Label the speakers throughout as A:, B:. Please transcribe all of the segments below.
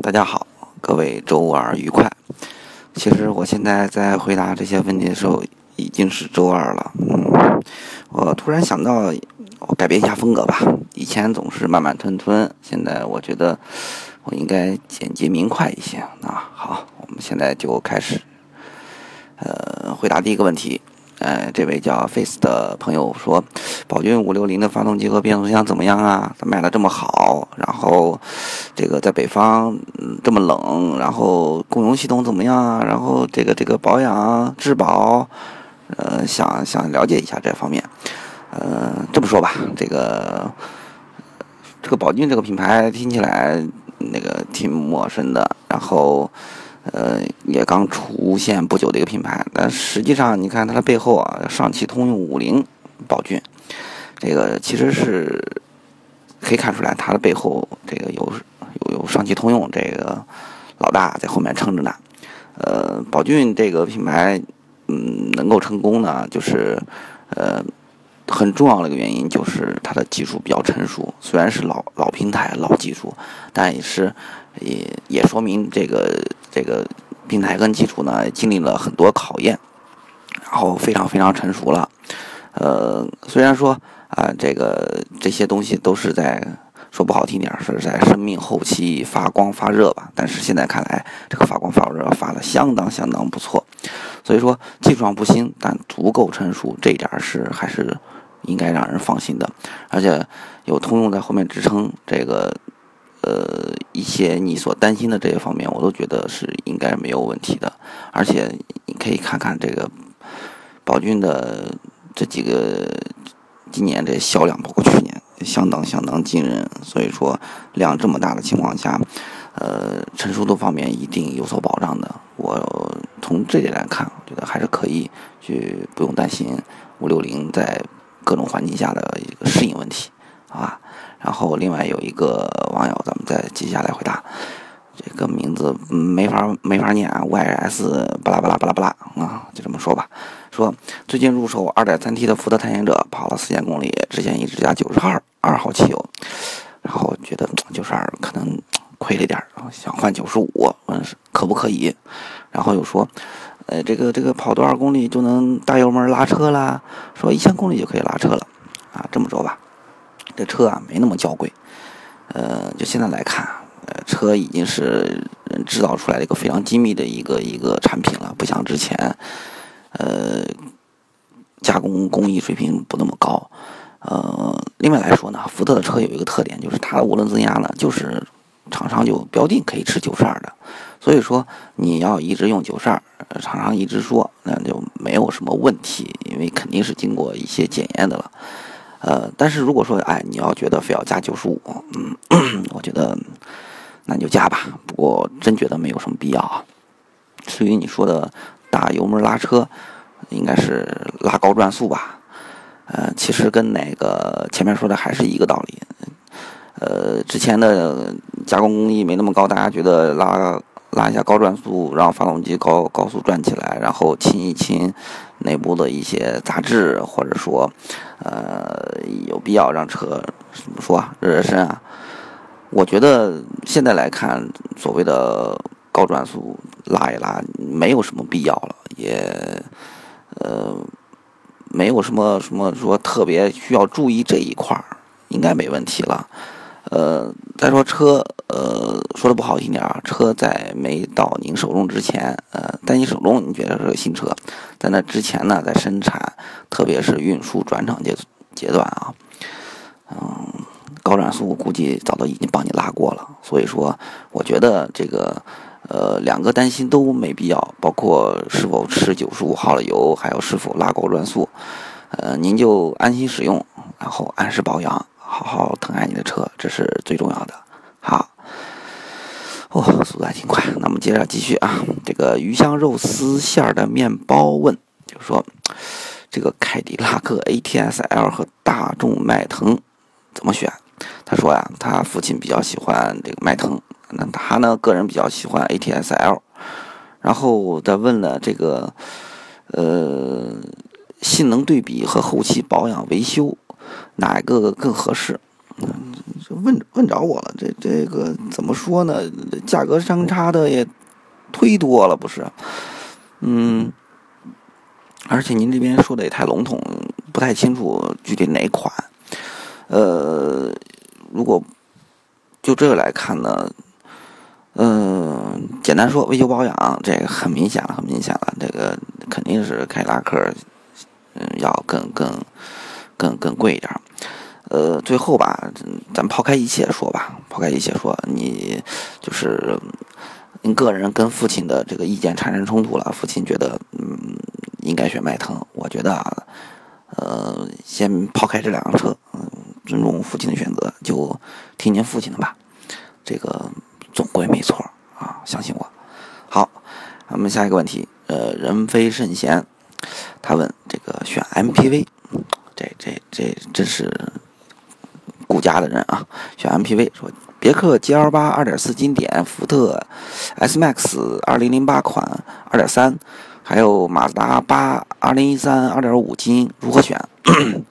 A: 大家好，各位周二愉快。其实我现在在回答这些问题的时候，已经是周二了。嗯，我突然想到，我改变一下风格吧。以前总是慢慢吞吞，现在我觉得我应该简洁明快一些。啊，好，我们现在就开始，呃，回答第一个问题。呃，这位叫 Face 的朋友说，宝骏五六零的发动机和变速箱怎么样啊？它卖的这么好，然后这个在北方这么冷，然后供油系统怎么样啊？然后这个这个保养质保，呃，想想了解一下这方面。呃，这么说吧，这个这个宝骏这个品牌听起来那个挺陌生的，然后。呃，也刚出现不久的一个品牌，但实际上你看它的背后啊，上汽通用五菱宝骏，这个其实是可以看出来，它的背后这个有有有上汽通用这个老大在后面撑着呢。呃，宝骏这个品牌，嗯，能够成功呢，就是呃很重要的一个原因就是它的技术比较成熟，虽然是老老平台老技术，但也是也也说明这个。这个平台跟基础呢，经历了很多考验，然后非常非常成熟了。呃，虽然说啊，这个这些东西都是在说不好听点是在生命后期发光发热吧，但是现在看来，这个发光发热发的相当相当不错。所以说技术上不新，但足够成熟，这一点是还是应该让人放心的。而且有通用在后面支撑，这个。呃，一些你所担心的这些方面，我都觉得是应该没有问题的。而且你可以看看这个宝骏的这几个今年这销量，包括去年，相当相当惊人。所以说量这么大的情况下，呃，成熟度方面一定有所保障的。我从这点来看，我觉得还是可以去不用担心五六零在各种环境下的一个适应问题，好吧？然后另外有一个网友，咱们再接下来回答，这个名字没法没法念啊，Y S 巴拉巴拉巴拉巴拉啊，就这么说吧。说最近入手 2.3T 的福特探险者，跑了四千公里，之前一直加92二二号汽油，然后觉得92可能亏了点想换95，问可不可以？然后又说，呃，这个这个跑多少公里就能大油门拉车啦？说一千公里就可以拉车了啊？这么说吧。这车啊没那么娇贵，呃，就现在来看，呃，车已经是制造出来的一个非常精密的一个一个产品了，不像之前，呃，加工工艺水平不那么高，呃，另外来说呢，福特的车有一个特点，就是它的涡轮增压呢，就是厂商就标定可以吃九十二的，所以说你要一直用九十二，厂商一直说，那就没有什么问题，因为肯定是经过一些检验的了。呃，但是如果说，哎，你要觉得非要加九十五，嗯，我觉得那你就加吧。不过真觉得没有什么必要啊。至于你说的打油门拉车，应该是拉高转速吧？呃，其实跟那个前面说的还是一个道理。呃，之前的加工工艺没那么高，大家觉得拉拉一下高转速，让发动机高高速转起来，然后清一清内部的一些杂质，或者说。呃，有必要让车怎么说啊？热热身啊？我觉得现在来看，所谓的高转速拉一拉，没有什么必要了，也呃，没有什么什么说特别需要注意这一块儿，应该没问题了。呃，再说车，呃，说的不好听点儿，车在没到您手中之前，呃，在你手中你觉得是个新车，在那之前呢，在生产，特别是运输转场阶阶段啊，嗯，高转速估计早都已经帮你拉过了，所以说，我觉得这个，呃，两个担心都没必要，包括是否吃九十五号的油，还有是否拉高转速，呃，您就安心使用，然后按时保养。好好疼爱你的车，这是最重要的。好，哦，速度还挺快。那我们接着继续啊。这个鱼香肉丝馅儿的面包问，就是说，这个凯迪拉克 ATS-L 和大众迈腾怎么选？他说呀，他父亲比较喜欢这个迈腾，那他呢，个人比较喜欢 ATS-L。然后再问了这个，呃，性能对比和后期保养维修。哪一个更合适？问问着我了，这这个怎么说呢？价格相差的也忒多了，不是？嗯，而且您这边说的也太笼统，不太清楚具体哪款。呃，如果就这个来看呢，嗯，简单说维修保养，这个很明显了，很明显了，这个肯定是凯迪拉克，嗯，要更更更更贵一点。呃，最后吧，咱抛开一切说吧，抛开一切说，你就是您个人跟父亲的这个意见产生冲突了，父亲觉得嗯应该选迈腾，我觉得啊呃先抛开这两辆车，嗯，尊重父亲的选择，就听您父亲的吧，这个总归没错啊，相信我。好，我们下一个问题，呃，人非圣贤，他问这个选 MPV，这这这真是。顾家的人啊，选 MPV 说别克 GL 八二点四经典，福特 S Max 二零零八款二点三，还有马自达八二零一三二点五金，如何选？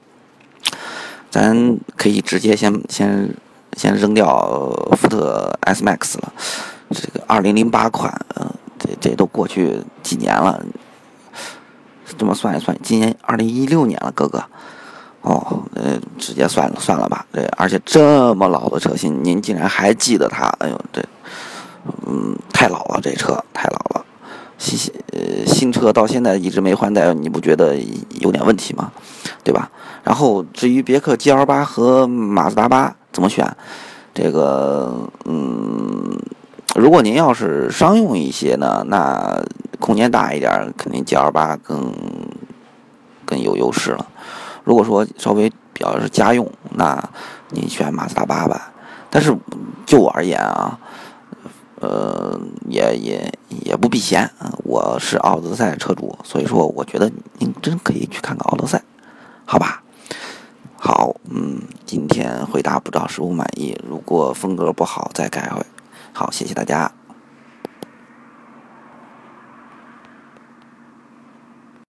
A: 咱可以直接先先先扔掉福特 S Max 了，这个二零零八款，嗯，这这都过去几年了，这么算一算，今年二零一六年了，哥哥。哦，呃，直接算了算了吧。对，而且这么老的车型，您竟然还记得它？哎呦，这，嗯，太老了，这车太老了。新新呃新车到现在一直没换代，你不觉得有点问题吗？对吧？然后至于别克 GL 八和马自达八怎么选，这个，嗯，如果您要是商用一些呢，那空间大一点，肯定 GL 八更更有优势了。如果说稍微比较是家用，那你选马自达八吧。但是就我而言啊，呃，也也也不避嫌。我是奥德赛车主，所以说我觉得您真可以去看看奥德赛，好吧？好，嗯，今天回答不知道是否满意，如果风格不好再改回。好，谢谢大家。